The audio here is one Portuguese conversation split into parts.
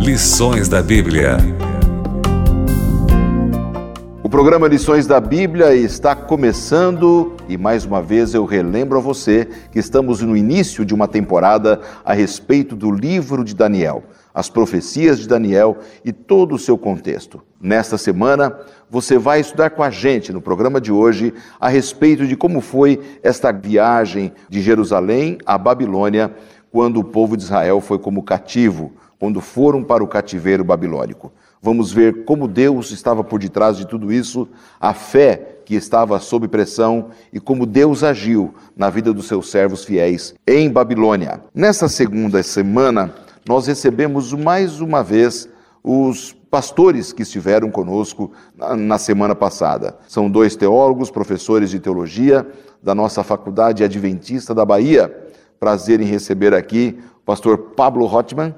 Lições da Bíblia. Programa Lições da Bíblia está começando e mais uma vez eu relembro a você que estamos no início de uma temporada a respeito do livro de Daniel, as profecias de Daniel e todo o seu contexto. Nesta semana, você vai estudar com a gente no programa de hoje a respeito de como foi esta viagem de Jerusalém à Babilônia quando o povo de Israel foi como cativo, quando foram para o cativeiro babilônico. Vamos ver como Deus estava por detrás de tudo isso, a fé que estava sob pressão e como Deus agiu na vida dos seus servos fiéis em Babilônia. Nessa segunda semana, nós recebemos mais uma vez os pastores que estiveram conosco na semana passada. São dois teólogos, professores de teologia da nossa Faculdade Adventista da Bahia. Prazer em receber aqui o pastor Pablo Hotman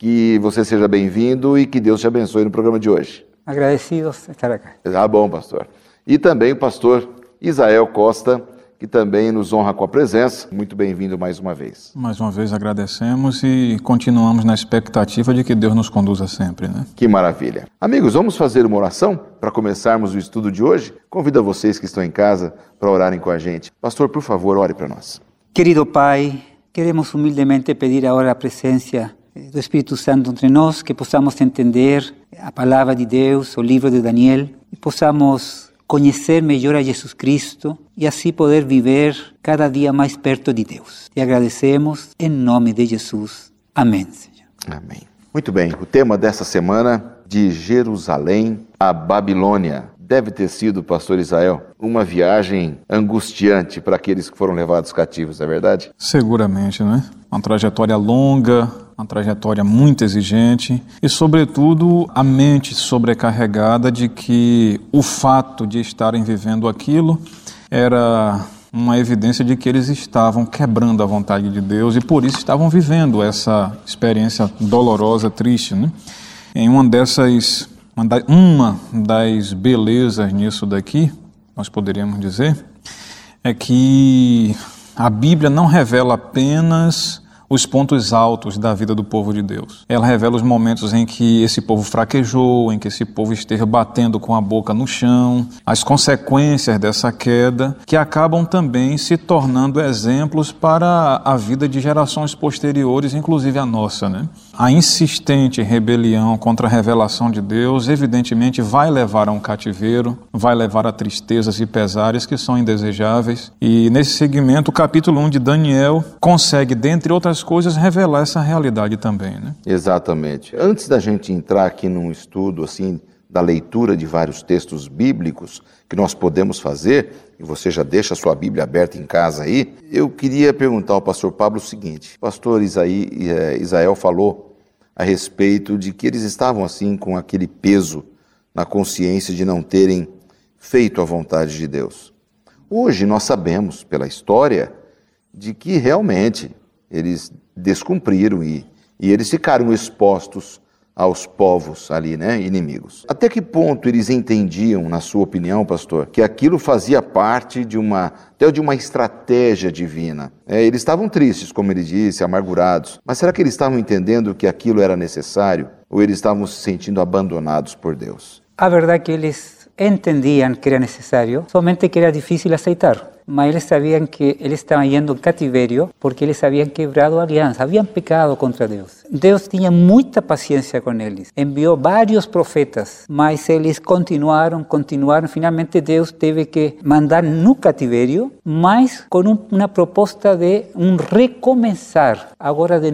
que você seja bem-vindo e que Deus te abençoe no programa de hoje. Agradecidos estar aqui. Ah, bom, pastor. E também o pastor Isael Costa, que também nos honra com a presença. Muito bem-vindo mais uma vez. Mais uma vez agradecemos e continuamos na expectativa de que Deus nos conduza sempre, né? Que maravilha. Amigos, vamos fazer uma oração para começarmos o estudo de hoje? Convido vocês que estão em casa para orarem com a gente. Pastor, por favor, ore para nós. Querido Pai, queremos humildemente pedir agora a presença do Espírito Santo entre nós, que possamos entender a palavra de Deus, o livro de Daniel, e possamos conhecer melhor a Jesus Cristo e assim poder viver cada dia mais perto de Deus. Te agradecemos em nome de Jesus. Amém, Senhor. Amém. Muito bem, o tema dessa semana de Jerusalém à Babilônia. Deve ter sido, pastor Israel, uma viagem angustiante para aqueles que foram levados cativos, é verdade? Seguramente, né? Uma trajetória longa, uma trajetória muito exigente e, sobretudo, a mente sobrecarregada de que o fato de estarem vivendo aquilo era uma evidência de que eles estavam quebrando a vontade de Deus e por isso estavam vivendo essa experiência dolorosa, triste. Né? Em uma dessas, uma das belezas nisso daqui, nós poderíamos dizer, é que a Bíblia não revela apenas os pontos altos da vida do povo de Deus. Ela revela os momentos em que esse povo fraquejou, em que esse povo esteve batendo com a boca no chão, as consequências dessa queda, que acabam também se tornando exemplos para a vida de gerações posteriores, inclusive a nossa. Né? A insistente rebelião contra a revelação de Deus, evidentemente, vai levar a um cativeiro, vai levar a tristezas e pesares que são indesejáveis. E nesse segmento, o capítulo 1 de Daniel consegue, dentre outras coisas revelar essa realidade também, né? Exatamente. Antes da gente entrar aqui num estudo assim da leitura de vários textos bíblicos que nós podemos fazer, e você já deixa a sua Bíblia aberta em casa aí, eu queria perguntar ao pastor Pablo o seguinte: pastor Isaí, eh, Isael falou a respeito de que eles estavam assim com aquele peso na consciência de não terem feito a vontade de Deus. Hoje nós sabemos pela história de que realmente eles descumpriram e, e eles ficaram expostos aos povos ali, né, inimigos. Até que ponto eles entendiam, na sua opinião, pastor, que aquilo fazia parte de uma, até de uma estratégia divina? É, eles estavam tristes, como ele disse, amargurados. Mas será que eles estavam entendendo que aquilo era necessário? Ou eles estavam se sentindo abandonados por Deus? A verdade é que eles entendiam que era necessário, somente que era difícil aceitar. Mas ellos sabían que él estaba yendo en cativerio porque ellos habían quebrado alianza, habían pecado contra Dios. Dios tenía mucha paciencia con ellos, envió varios profetas, mas ellos continuaron, continuaron. Finalmente Dios debe que mandar no cativerio, mas con un, una propuesta de un recomenzar, ahora de.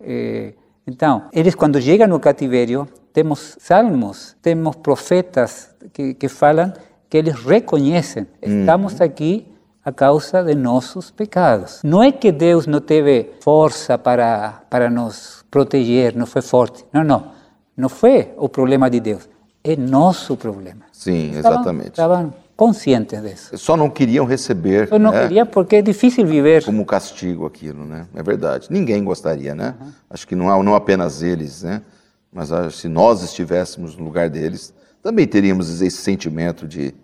Eh, então, eles quando chegam no cativerio, temos salmos, temos profetas que, que falam que eles reconhecem, estamos aqui a causa de nossos pecados. Não é que Deus não teve força para, para nos proteger, não foi forte. Não, não. Não foi o problema de Deus. É nosso problema. Sim, exatamente. Estavam conscientes disso. Só não queriam receber. Só não né? queriam porque é difícil viver. Como castigo aquilo, né? É verdade. Ninguém gostaria, né? Uhum. Acho que não, não apenas eles, né? Mas se nós estivéssemos no lugar deles, também teríamos esse sentimento de,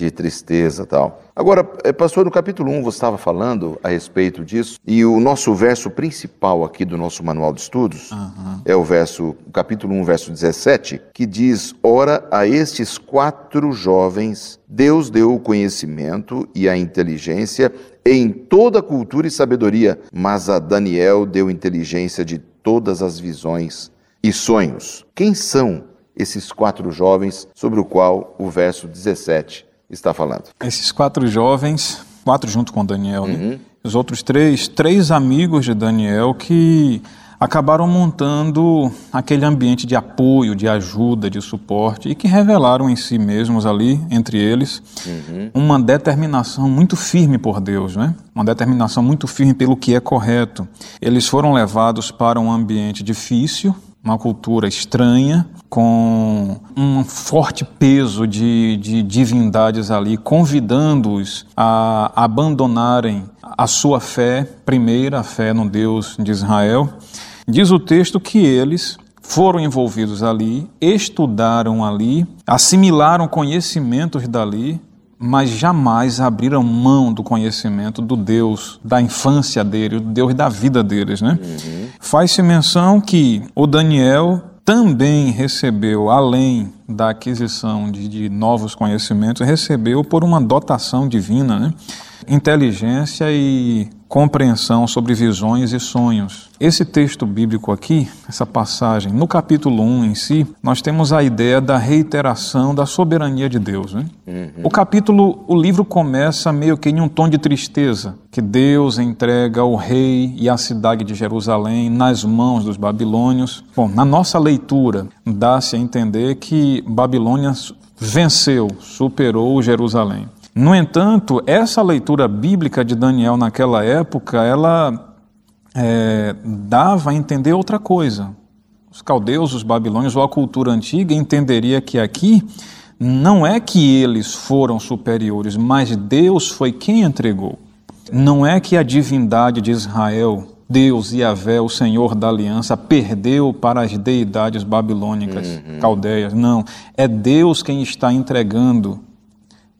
de tristeza tal. Agora, eh, pastor, no capítulo 1 você estava falando a respeito disso, e o nosso verso principal aqui do nosso manual de estudos uhum. é o verso, capítulo 1, verso 17, que diz: Ora, a estes quatro jovens Deus deu o conhecimento e a inteligência em toda cultura e sabedoria, mas a Daniel deu inteligência de todas as visões e sonhos. Quem são esses quatro jovens sobre o qual o verso 17 está falando? Esses quatro jovens, quatro junto com Daniel, né? uhum. né? Os outros três, três amigos de Daniel que acabaram montando aquele ambiente de apoio, de ajuda, de suporte e que revelaram em si mesmos ali, entre eles, uhum. uma determinação muito firme por Deus, né? Uma determinação muito firme pelo que é correto. Eles foram levados para um ambiente difícil, uma cultura estranha, com um forte peso de, de divindades ali, convidando-os a abandonarem a sua fé, primeira fé no Deus de Israel. Diz o texto que eles foram envolvidos ali, estudaram ali, assimilaram conhecimentos dali, mas jamais abriram mão do conhecimento do Deus da infância deles, do Deus da vida deles, né? Uhum. Faz-se menção que o Daniel também recebeu, além da aquisição de, de novos conhecimentos, recebeu por uma dotação divina, né? inteligência e compreensão sobre visões e sonhos. Esse texto bíblico aqui, essa passagem, no capítulo 1 em si, nós temos a ideia da reiteração da soberania de Deus. Né? Uhum. O capítulo, o livro começa meio que em um tom de tristeza, que Deus entrega o rei e a cidade de Jerusalém nas mãos dos babilônios. Bom, na nossa leitura, dá-se a entender que Babilônia venceu, superou Jerusalém. No entanto, essa leitura bíblica de Daniel naquela época, ela é, dava a entender outra coisa. Os caldeus, os babilônios ou a cultura antiga entenderia que aqui não é que eles foram superiores, mas Deus foi quem entregou. Não é que a divindade de Israel, Deus e Yahvé, o Senhor da aliança, perdeu para as deidades babilônicas, uhum. caldeias. Não, é Deus quem está entregando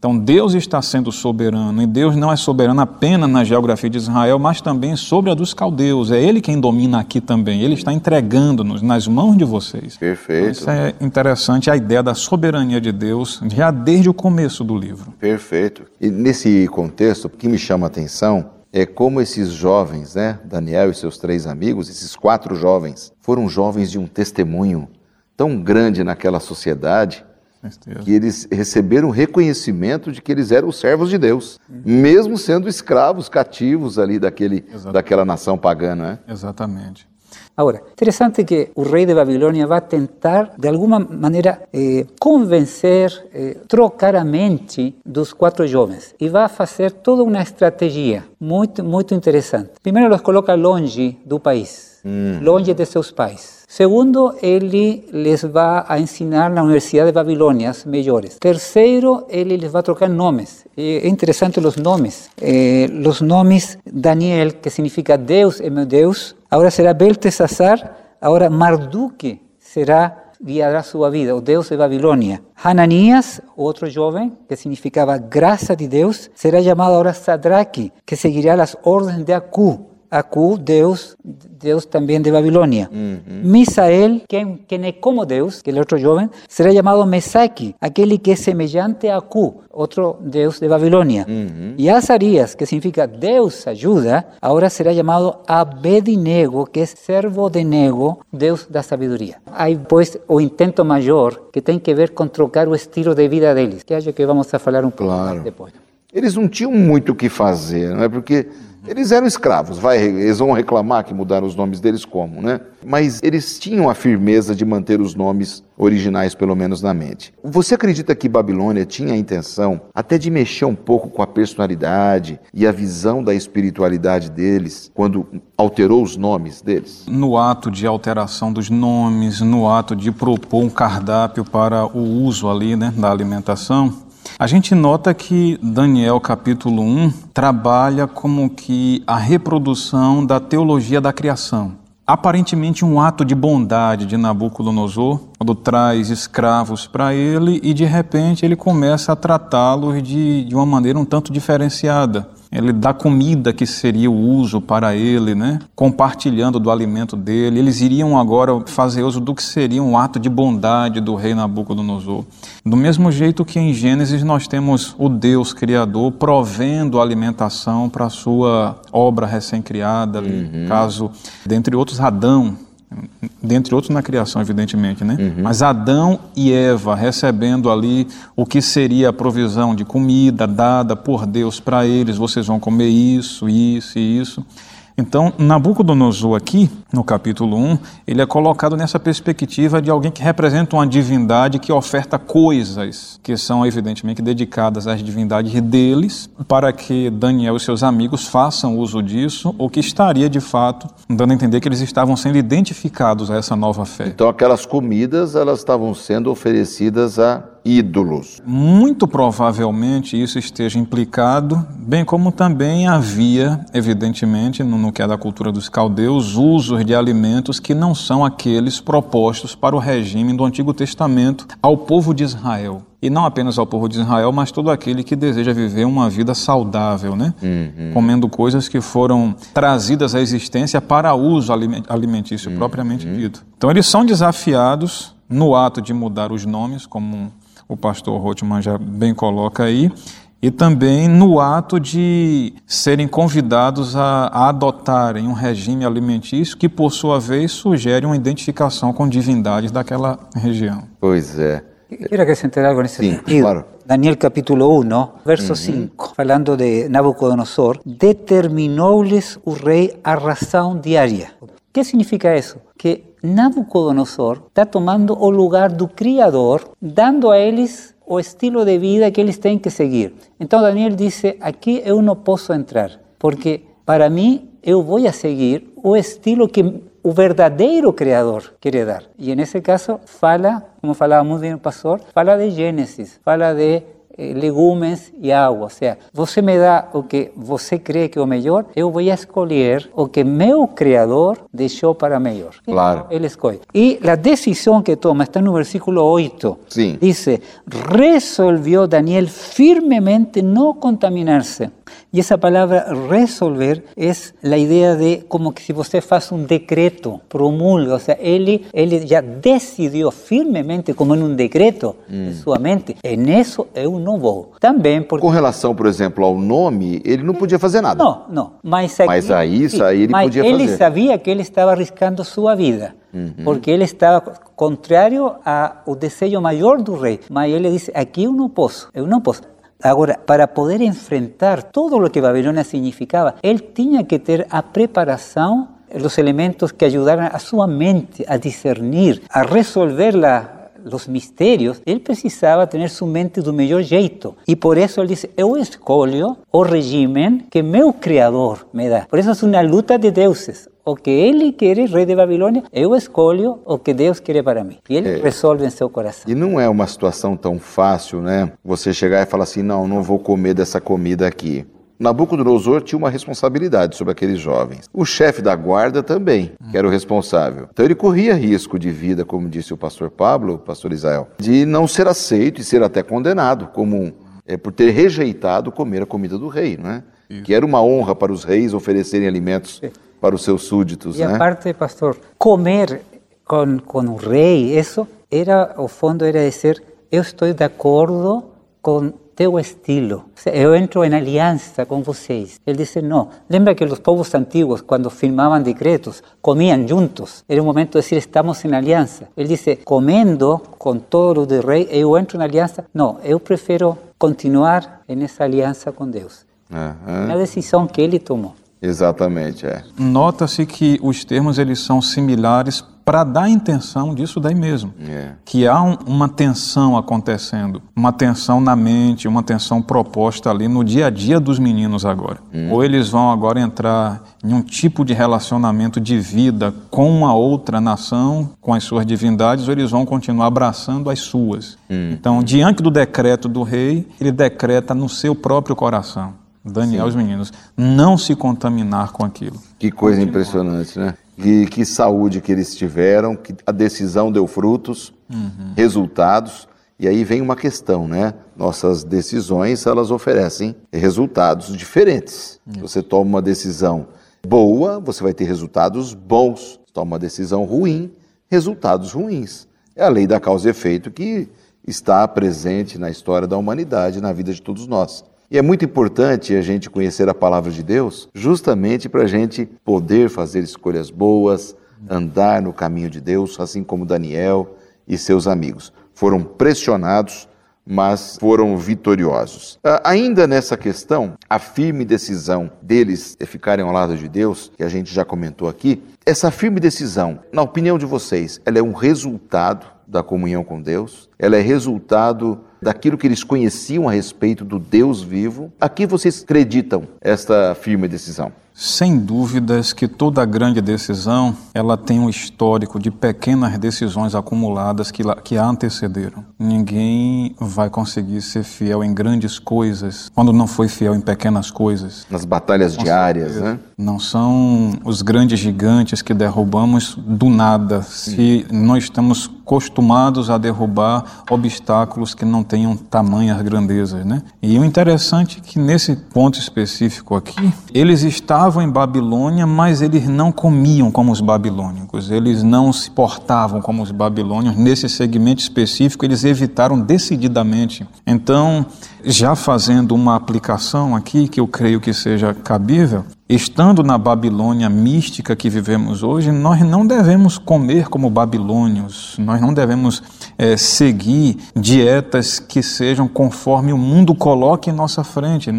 então Deus está sendo soberano, e Deus não é soberano apenas na geografia de Israel, mas também sobre a dos caldeus. É Ele quem domina aqui também. Ele está entregando-nos nas mãos de vocês. Perfeito. Então, isso é interessante, a ideia da soberania de Deus, já desde o começo do livro. Perfeito. E nesse contexto, o que me chama a atenção é como esses jovens, né, Daniel e seus três amigos, esses quatro jovens, foram jovens de um testemunho tão grande naquela sociedade que eles receberam reconhecimento de que eles eram os servos de Deus, uhum. mesmo sendo escravos, cativos ali daquele, daquela nação pagã, né? Exatamente. Agora, interessante que o rei de Babilônia vai tentar, de alguma maneira, eh, convencer, eh, trocar a mente dos quatro jovens e vai fazer toda uma estratégia muito, muito interessante. Primeiro, os coloca longe do país, hum. longe de seus pais. Segundo, ele les va a ensinar na Universidade de Babilônias melhores. Terceiro, ele les va a trocar nomes. É interessante os nomes. Eh, os nomes Daniel, que significa Deus é meu Deus, agora será Beltesazar, agora Marduk será guiará sua vida, o Deus de Babilônia. Hananias, outro jovem, que significava graça de Deus, será chamado agora Sadraque, que seguirá as ordens de Acu. Acu, Deus, Deus também de Babilônia. Uhum. Misael, quem, quem é como Deus, aquele outro jovem, será chamado Mesaki, aquele que é semelhante a Acu, outro Deus de Babilônia. Uhum. E Azarias, que significa Deus ajuda, agora será chamado Abednego, que é servo de Nego, Deus da sabedoria. Aí, pois, o intento maior, que tem que ver com trocar o estilo de vida deles, que acho que vamos a falar um pouco claro. depois. Eles não tinham muito o que fazer, não é? Porque eles eram escravos, vai, eles vão reclamar que mudaram os nomes deles como, né? Mas eles tinham a firmeza de manter os nomes originais, pelo menos na mente. Você acredita que Babilônia tinha a intenção até de mexer um pouco com a personalidade e a visão da espiritualidade deles quando alterou os nomes deles? No ato de alteração dos nomes, no ato de propor um cardápio para o uso ali, né, da alimentação, a gente nota que Daniel capítulo 1 trabalha como que a reprodução da teologia da criação. aparentemente um ato de bondade de Nabucodonosor, quando traz escravos para ele e de repente ele começa a tratá-los de, de uma maneira um tanto diferenciada ele dá comida que seria o uso para ele, né? compartilhando do alimento dele. Eles iriam agora fazer uso do que seria um ato de bondade do rei Nabucodonosor. Do mesmo jeito que em Gênesis nós temos o Deus Criador provendo alimentação para a sua obra recém-criada, uhum. caso, dentre outros, Adão, dentre outros na criação, evidentemente, né? Uhum. Mas Adão e Eva recebendo ali o que seria a provisão de comida dada por Deus para eles, vocês vão comer isso, isso e isso. Então, Nabucodonosor aqui, no capítulo 1, ele é colocado nessa perspectiva de alguém que representa uma divindade que oferta coisas que são evidentemente dedicadas às divindades deles, para que Daniel e seus amigos façam uso disso, ou que estaria de fato dando a entender que eles estavam sendo identificados a essa nova fé. Então, aquelas comidas, elas estavam sendo oferecidas a ídolos. Muito provavelmente isso esteja implicado, bem como também havia, evidentemente, no, que é da cultura dos caldeus, usos de alimentos que não são aqueles propostos para o regime do Antigo Testamento ao povo de Israel. E não apenas ao povo de Israel, mas todo aquele que deseja viver uma vida saudável, né? Uhum. Comendo coisas que foram trazidas à existência para uso alimentício uhum. propriamente dito. Então eles são desafiados no ato de mudar os nomes, como o pastor Rothman já bem coloca aí, e também no ato de serem convidados a, a, adotarem um regime alimentício que, por sua vez, sugere uma identificação com divindades daquela região. Pois é. Quero acrescentar algo nesse Sim, sentido. Claro. Daniel capítulo 1, verso 5, falando de Nabucodonosor, determinou-lhes o rei a ração diária. O que significa isso? Que Nabucodonosor está tomando o lugar do Criador, dando a eles o estilo de vida que eles têm que seguir. Então Daniel disse: aqui eu não posso entrar, porque para mim eu vou a seguir o estilo que o verdadeiro Criador quer dar. E nesse caso fala, como falava muito bem o pastor, fala de Gênesis, fala de legumes e água. Ou seja, você me dá o que você crê que é o melhor, eu vou escolher o que meu Criador deixou para melhor. Claro. Ele escolhe. E a decisão que toma está no versículo 8. Sim. Diz: resolveu Daniel firmemente não contaminar-se y esa palabra resolver es la idea de como que si usted hace un decreto, promulga, o sea, él, él ya decidió firmemente, como en un decreto, hum. em sua mente, en eso eu não vou. Também porque... Com relação, por exemplo, ao nome, ele não podia fazer nada. Não, não. Mas, aqui, mas aí, isso aí ele podia ele fazer. sabia que ele estava arriscando sua vida. Uhum. Porque ele estava contrário ao desejo maior do rei. Mas ele disse: aqui eu não posso, eu não posso. Agora, para poder enfrentar todo o que Babilônia significava, ele tinha que ter a preparação, os elementos que ajudaram a sua mente a discernir, a resolver la, os mistérios, ele precisava ter sua mente do melhor jeito. E por isso ele disse: Eu escolho o regime que meu Criador me dá. Por isso é uma luta de deuses. O que ele quer, rei de Babilônia, eu escolho o que Deus quer para mim. E ele é. resolve em seu coração. E não é uma situação tão fácil, né? Você chegar e falar assim: não, não vou comer dessa comida aqui. Nabucodonosor tinha uma responsabilidade sobre aqueles jovens. O chefe da guarda também, que era o responsável. Então ele corria risco de vida, como disse o pastor Pablo, o pastor Israel, de não ser aceito e ser até condenado, como é, por ter rejeitado comer a comida do rei, né? Que era uma honra para os reis oferecerem alimentos Sim. Para os seus súditos. E né? a parte, pastor, comer com, com o rei, isso era, o fundo era dizer, eu estou de acordo com teu estilo. Eu entro em aliança com vocês. Ele disse, não. Lembra que os povos antigos, quando firmavam decretos, comiam juntos. Era um momento de dizer, estamos em aliança. Ele disse, comendo com todo o de rei, eu entro em aliança. Não, eu prefiro continuar nessa aliança com Deus. Uhum. É a decisão que ele tomou. Exatamente, é. Nota-se que os termos eles são similares para dar a intenção disso daí mesmo. É. Que há um, uma tensão acontecendo, uma tensão na mente, uma tensão proposta ali no dia a dia dos meninos agora. Hum. Ou eles vão agora entrar em um tipo de relacionamento de vida com uma outra nação, com as suas divindades, ou eles vão continuar abraçando as suas. Hum. Então, diante do decreto do rei, ele decreta no seu próprio coração Daniel e os meninos, não se contaminar com aquilo. Que coisa impressionante, né? Que, que saúde que eles tiveram, que a decisão deu frutos, resultados. E aí vem uma questão, né? Nossas decisões, elas oferecem resultados diferentes. Você toma uma decisão boa, você vai ter resultados bons. Você toma uma decisão ruim, resultados ruins. É a lei da causa e efeito que está presente na história da humanidade, na vida de todos nós. E é muito importante a gente conhecer a palavra de Deus, justamente para a gente poder fazer escolhas boas, andar no caminho de Deus, assim como Daniel e seus amigos. Foram pressionados, mas foram vitoriosos. Ah, Ainda nessa questão, a firme decisão deles de ficarem ao lado de Deus, que a gente já comentou aqui, essa firme decisão, na opinião de vocês, ela é um resultado da comunhão com Deus, ela é resultado daquilo que eles conheciam a respeito do Deus vivo. A que vocês acreditam esta firme decisão? Sem dúvidas que toda grande decisão ela tem um histórico de pequenas decisões acumuladas que, que a antecederam. Ninguém vai conseguir ser fiel em grandes coisas quando não foi fiel em pequenas coisas. Nas batalhas diárias, né? Não são os grandes gigantes que derrubamos do nada, se nós estamos acostumados a derrubar obstáculos que não tenham tamanhas grandezas, né? E o interessante é que nesse ponto específico aqui, eles estavam em Babilônia, mas eles não comiam como os babilônicos, eles não se portavam como os babilônios. Nesse segmento específico, eles evitaram decididamente. Então, já fazendo uma aplicação aqui que eu creio que seja cabível, estando na Babilônia mística que vivemos hoje, nós não devemos comer como babilônios, nós não devemos eh, seguir dietas que sejam conforme o mundo coloca em nossa frente.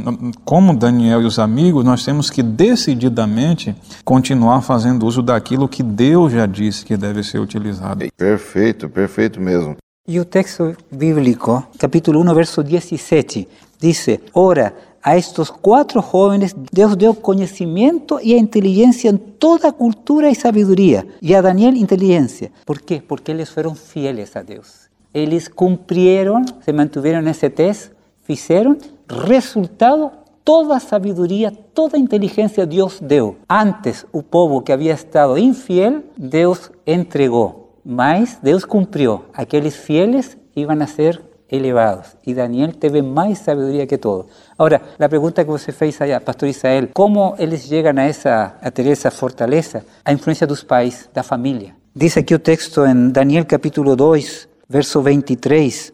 Como Daniel e os amigos, nós temos que decididamente continuar fazendo uso daquilo que Deus já disse que deve ser utilizado. Perfeito, perfeito mesmo. Y el texto bíblico, capítulo 1, verso 17, dice, Ora, a estos cuatro jóvenes Dios dio conocimiento y inteligencia en toda cultura y sabiduría, y a Daniel inteligencia. ¿Por qué? Porque ellos fueron fieles a Dios. Ellos cumplieron, se mantuvieron en ese test, hicieron, resultado, toda sabiduría, toda inteligencia Dios dio. Antes, o povo que había estado infiel, Deus entregou. Mas Deus cumpriu. Aqueles fieles iban a ser elevados. E Daniel teve mais sabedoria que todo. Agora, a pergunta que você fez aí, pastor Israel, como eles chegam a, essa, a ter essa fortaleza? A influência dos pais, da família. Diz aqui o texto em Daniel capítulo 2, verso 23.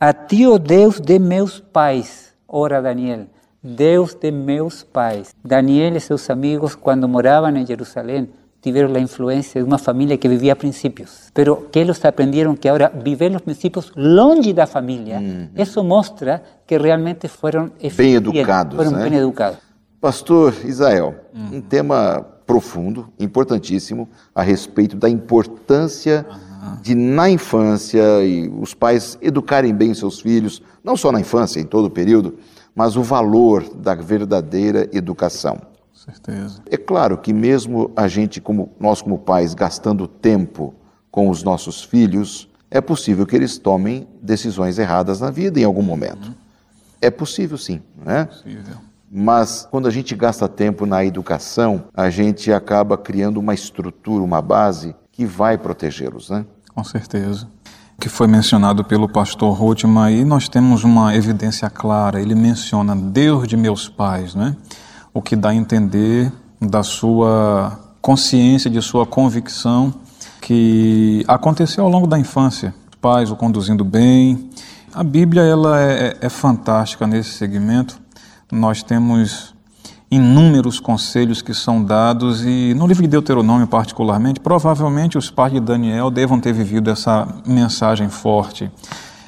A ti, ó Deus de meus pais, ora Daniel, Deus de meus pais. Daniel e seus amigos, quando moravam em Jerusalém, tiveram a influência de uma família que vivia princípios, pero que eles aprenderam que agora viver os princípios longe da família, isso mostra que realmente foram eficientes, educados, foram né? bem educados. Pastor Israel, um tema profundo, importantíssimo, a respeito da importância de, na infância, e os pais educarem bem seus filhos, não só na infância, em todo o período, mas o valor da verdadeira educação. Certeza. É claro que mesmo a gente, como nós como pais, gastando tempo com os nossos filhos, é possível que eles tomem decisões erradas na vida em algum momento. É possível sim, né? Possível. Mas quando a gente gasta tempo na educação, a gente acaba criando uma estrutura, uma base que vai protegê-los, né? Com certeza. Que foi mencionado pelo pastor Rothman aí, nós temos uma evidência clara. Ele menciona Deus de meus pais, né? O que dá a entender da sua consciência, de sua convicção que aconteceu ao longo da infância. Os pais o conduzindo bem. A Bíblia ela é, é fantástica nesse segmento. Nós temos inúmeros conselhos que são dados e no livro de Deuteronômio particularmente, provavelmente os pais de Daniel devam ter vivido essa mensagem forte.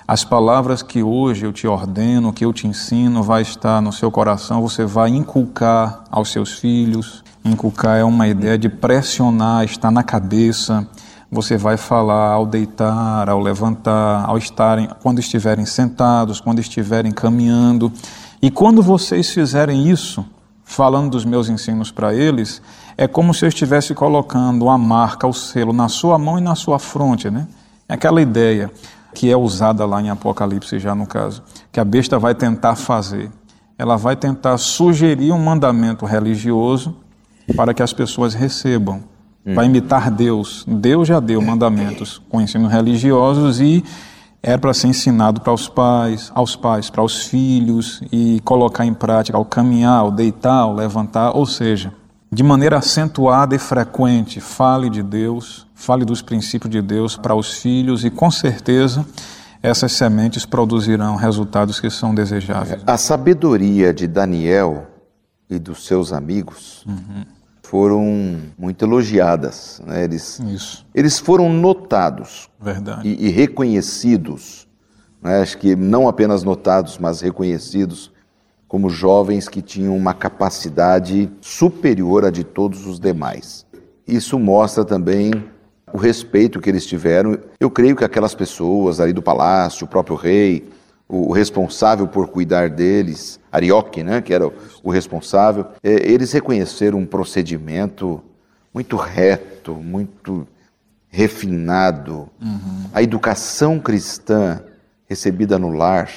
As palavras que hoje eu te ordeno, que eu te ensino, vai estar no seu coração, você vai inculcar aos seus filhos. Inculcar é uma ideia de pressionar, está na cabeça. Você vai falar ao deitar, ao levantar, ao estarem, quando estiverem sentados, quando estiverem caminhando. E quando vocês fizerem isso, falando dos meus ensinos para eles, é como se eu estivesse colocando a marca, o selo na sua mão e na sua fronte, né? É aquela ideia que é usada lá em Apocalipse já no caso, que a besta vai tentar fazer. ela vai tentar sugerir um mandamento religioso para que as pessoas recebam. Vai imitar Deus. Deus já deu mandamentos com ensinos religiosos e era para ser ensinado para os pais, aos pais, para os filhos e colocar em prática ao caminhar, ao deitar, ao levantar, ou seja, de maneira acentuada e frequente, fale de Deus, fale dos princípios de Deus para os filhos e com certeza essas sementes produzirão resultados que são desejáveis. A sabedoria de Daniel e dos seus amigos foram muito elogiadas. né? Eles, Isso, eles foram notados e, e reconhecidos. né? Acho que não apenas notados, mas reconhecidos como jovens que tinham uma capacidade superior à de todos os demais. Isso mostra também o respeito que eles tiveram. Eu creio que aquelas pessoas ali do palácio, o próprio rei, o responsável por cuidar deles, Arioque, né, que era o- responsável, eh, eles reconheceram um procedimento muito reto, muito refinado. A educação cristã recebida no lar,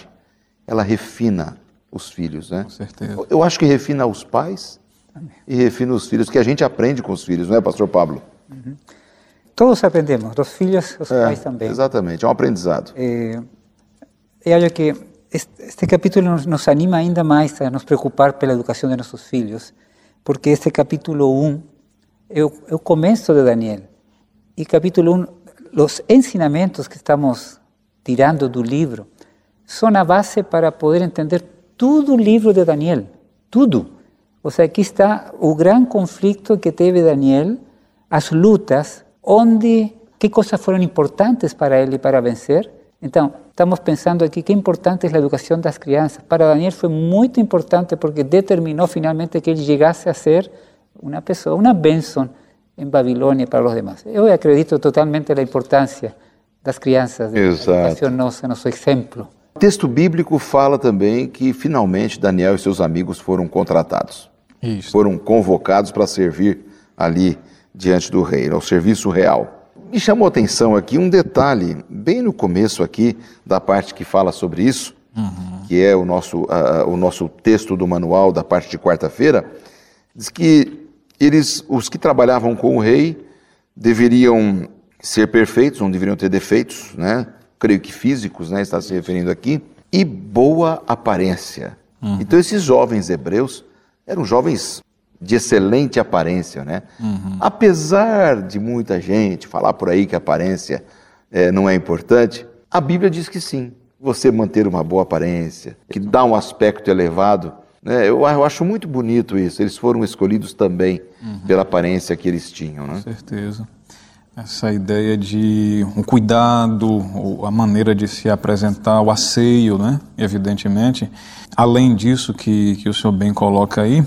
ela refina os filhos, né? Com certeza. Eu acho que refina os pais e refina os filhos, que a gente aprende com os filhos, não é, pastor Pablo? Todos aprendemos, los filhos, os É, pais também. Exatamente, é um aprendizado. Eh, eu acho que este, este capítulo nos, nos anima ainda mais a nos preocupar pela educação de nossos filhos, porque este capítulo 1 é o, é o começo de Daniel. E capítulo 1, os ensinamentos que estamos tirando do livro são a base para poder entender todo o livro de Daniel, tudo. Ou seja, aqui está o grande conflito que teve Daniel, as lutas, onde, que coisas foram importantes para ele para vencer. Então, estamos pensando aqui que importante é a educação das crianças. Para Daniel foi muito importante porque determinou finalmente que ele chegasse a ser uma pessoa, uma bênção em Babilônia para os demais. Eu acredito totalmente na importância das crianças, da educação nossa, nosso exemplo. O texto bíblico fala também que finalmente Daniel e seus amigos foram contratados. Isso. Foram convocados para servir ali diante do rei, ao serviço real. Me chamou a atenção aqui um detalhe, bem no começo aqui da parte que fala sobre isso, que é o nosso, ah, o nosso texto do manual da parte de quarta-feira, diz que eles, os que trabalhavam com o rei, deveriam ser perfeitos, não deveriam ter defeitos, né? Creio que físicos, né? Está se referindo aqui, e boa aparência. Então esses jovens hebreus eram jovens de excelente aparência, né? Apesar de muita gente falar por aí que aparência eh, não é importante, a Bíblia diz que sim. Você manter uma boa aparência, que dá um aspecto elevado, né? Eu, eu acho muito bonito isso. Eles foram escolhidos também pela aparência que eles tinham, né? Com certeza. Essa ideia de um cuidado, a maneira de se apresentar, o asseio, né? Evidentemente. Além disso que, que o senhor bem coloca aí,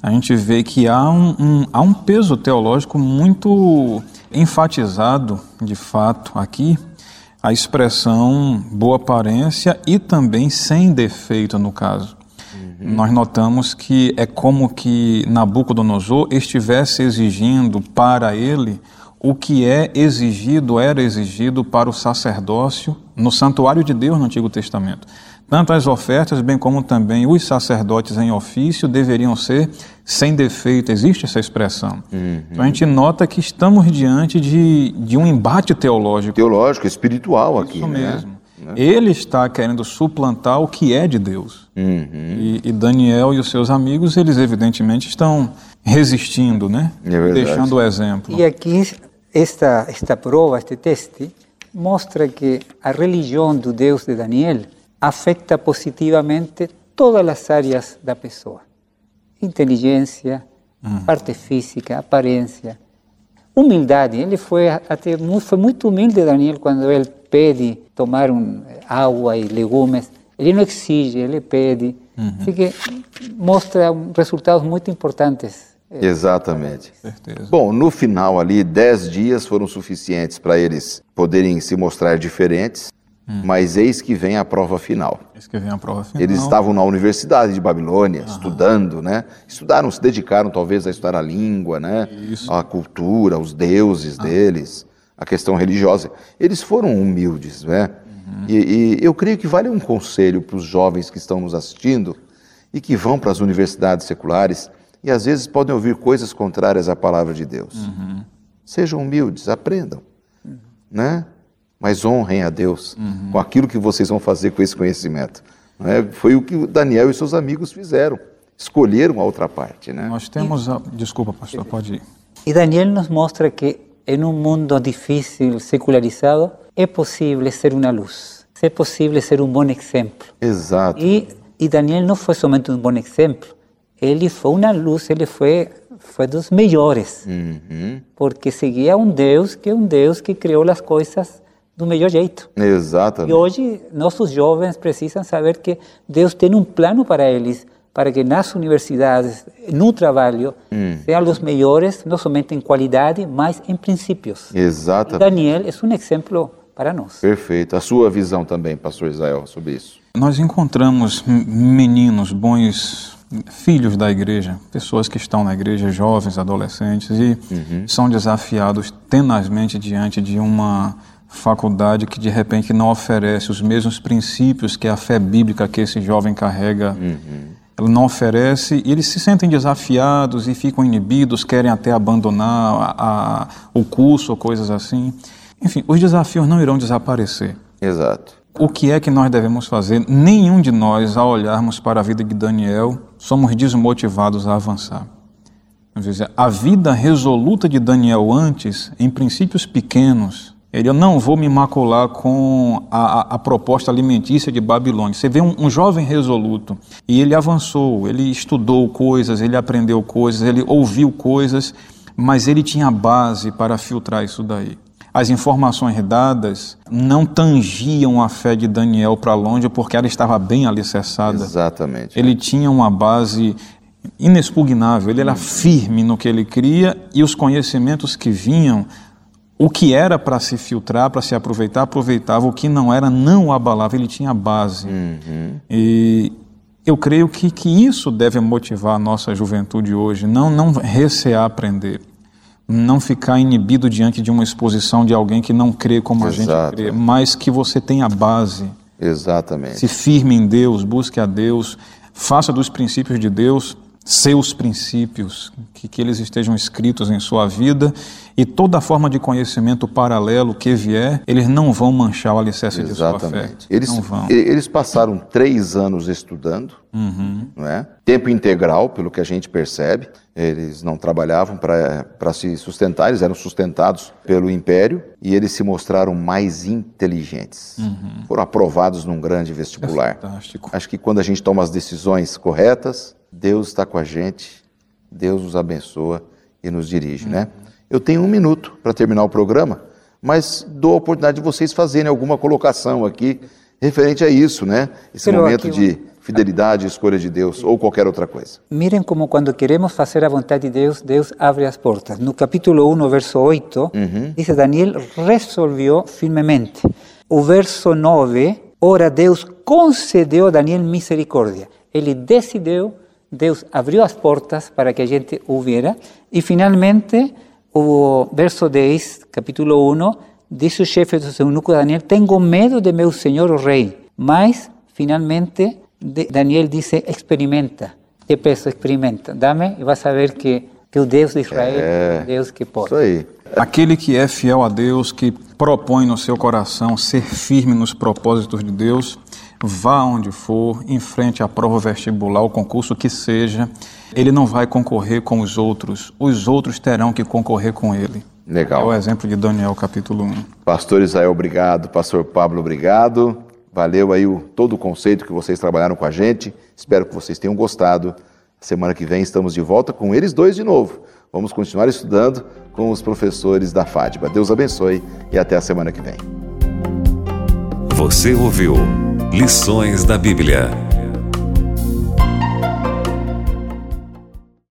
a gente vê que há um, um- há um peso teológico muito enfatizado, de fato, aqui, a expressão boa aparência e também sem defeito, no caso. Nós notamos que é como que Nabucodonosor estivesse exigindo para ele o que é exigido, era exigido para o sacerdócio no santuário de Deus no Antigo Testamento. Tanto as ofertas, bem como também os sacerdotes em ofício deveriam ser sem defeito. Existe essa expressão. Então a gente nota que estamos diante de, de um embate teológico. Teológico, espiritual aqui, Isso né? mesmo. Ele está querendo suplantar o que é de Deus. E, e Daniel e os seus amigos, eles evidentemente estão resistindo, né? É verdade. Deixando o exemplo. E aqui, esta, esta prova, este teste, mostra que a religião do Deus de Daniel afeta positivamente todas as áreas da pessoa: inteligência, parte física, aparência, humildade. Ele foi até foi muito humilde Daniel quando ele pede tomar um, água e legumes. Ele não exige, ele pede. Assim que mostra resultados muito importantes. Exatamente. certeza. Bom, no final ali, dez dias foram suficientes para eles poderem se mostrar diferentes, mas eis que vem a prova final. Esse que vem a prova final. Eles estavam na Universidade de Babilônia, estudando, né? Estudaram, se dedicaram talvez a estudar a língua, né? Isso. A cultura, os deuses deles, a questão religiosa. Eles foram humildes, né? E, e eu creio que vale um conselho para os jovens que estão nos assistindo e que vão para as universidades seculares e às vezes podem ouvir coisas contrárias à palavra de Deus. Uhum. Sejam humildes, aprendam, né? Mas honrem a Deus com aquilo que vocês vão fazer com esse conhecimento. Não é? Foi o que Daniel e seus amigos fizeram. Escolheram a outra parte, né? Nós temos. A... Desculpa, pastor, pode ir. Y Daniel nos muestra que en un mundo difícil, secularizado, es posible ser una luz, es posible ser un buen ejemplo. Exato. Y, y Daniel no fue solamente un buen ejemplo, él fue una luz, él fue, fue dos mejores, Uhum. porque seguía un Deus que es un Deus que creó las cosas do melhor jeito. E Exatamente. hoje nossos jovens precisam saber que Deus tem um plano para eles, para que nas universidades, no trabalho, sejam os melhores, não somente em qualidade, mas em princípios. E Exatamente. Daniel é um exemplo para nós. Perfeito. A sua visão também, pastor Israel, sobre isso. Nós encontramos meninos, bons filhos da igreja, pessoas que estão na igreja, jovens, adolescentes, e são desafiados tenazmente diante de uma faculdade que de repente não oferece os mesmos princípios que a fé bíblica que esse jovem carrega. Ela não oferece, e eles se sentem desafiados e ficam inibidos, querem até abandonar a- a- o curso ou coisas assim. Enfim, os desafios não irão desaparecer. Exato. O que é que nós devemos fazer? Nenhum de nós, ao olharmos para a vida de Daniel, somos desmotivados a avançar. A vida resoluta de Daniel antes, em princípios pequenos, ele, eu não vou me macular com a, a- a proposta alimentícia de Babilônia. Você vê um, um jovem resoluto e ele avançou, ele estudou coisas, ele aprendeu coisas, ele ouviu coisas, mas ele tinha base para filtrar isso daí. As informações dadas não tangiam a fé de Daniel para longe porque ela estava bem alicerçada. Exatamente. Ele tinha uma base inexpugnável, ele era firme no que ele cria e os conhecimentos que vinham, o que era para se filtrar, para se aproveitar, aproveitava, o que não era, não o abalava, ele tinha base. E eu creio que, que isso deve motivar a nossa juventude hoje, não, não recear aprender. Não ficar inibido diante de uma exposição de alguém que não crê como a gente Exato. crê, mas que você tenha base, Exatamente. se firme em Deus, busque a Deus, faça dos princípios de Deus seus princípios, que, que eles estejam escritos em sua vida e toda forma de conhecimento paralelo que vier, eles não vão manchar o alicerce de sua fé. Exatamente. Eles, não vão. eles passaram três anos estudando, Uhum. não é? tempo integral, pelo que a gente percebe. Eles não trabalhavam para se sustentar, eles eram sustentados pelo império e eles se mostraram mais inteligentes. Foram aprovados num grande vestibular. Uhum. Fantástico. Acho que quando a gente toma as decisões corretas, Deus está com a gente, Deus nos abençoa e nos dirige, né? Eu tenho um minuto para terminar o programa, mas dou a oportunidade de vocês fazerem alguma colocação aqui referente a isso, né? Esse Pero momento aqui, de fidelidade, escolha de Deus ou qualquer outra coisa. Miren como quando queremos fazer a vontade de Deus, Deus abre as portas. No capítulo 1, verso 8, diz Daniel resolveu firmemente. O verso 9, ora Deus concedeu a Daniel misericórdia. Ele decidiu, Deus abriu as portas para que a gente ouviera. E finalmente, o verso 10, capítulo 1, diz o chefe do eunuco Daniel, tenho medo de meu senhor o rei. Mas, finalmente, Daniel dice, experimenta. ¿Qué peso experimenta? Dame y vas a ver que, que o Deus de Israel é um Deus que Isso pode. aí. Aquele que é fiel a Deus, que propõe no seu coração ser firme nos propósitos de Deus, vá onde for, enfrente a prova vestibular, o concurso que seja, ele não vai concorrer com os outros, os outros terão que concorrer com ele. É Legal. o exemplo de Daniel, capítulo 1. Pastor Israel, obrigado. Pastor Pablo, obrigado. Valeu aí o, todo o conceito que vocês trabalharam com a gente. Espero que vocês tenham gostado. Semana que vem estamos de volta com eles dois de novo. Vamos continuar estudando com os professores da FADBA. Deus abençoe e até a semana que vem. Você ouviu Lições da Bíblia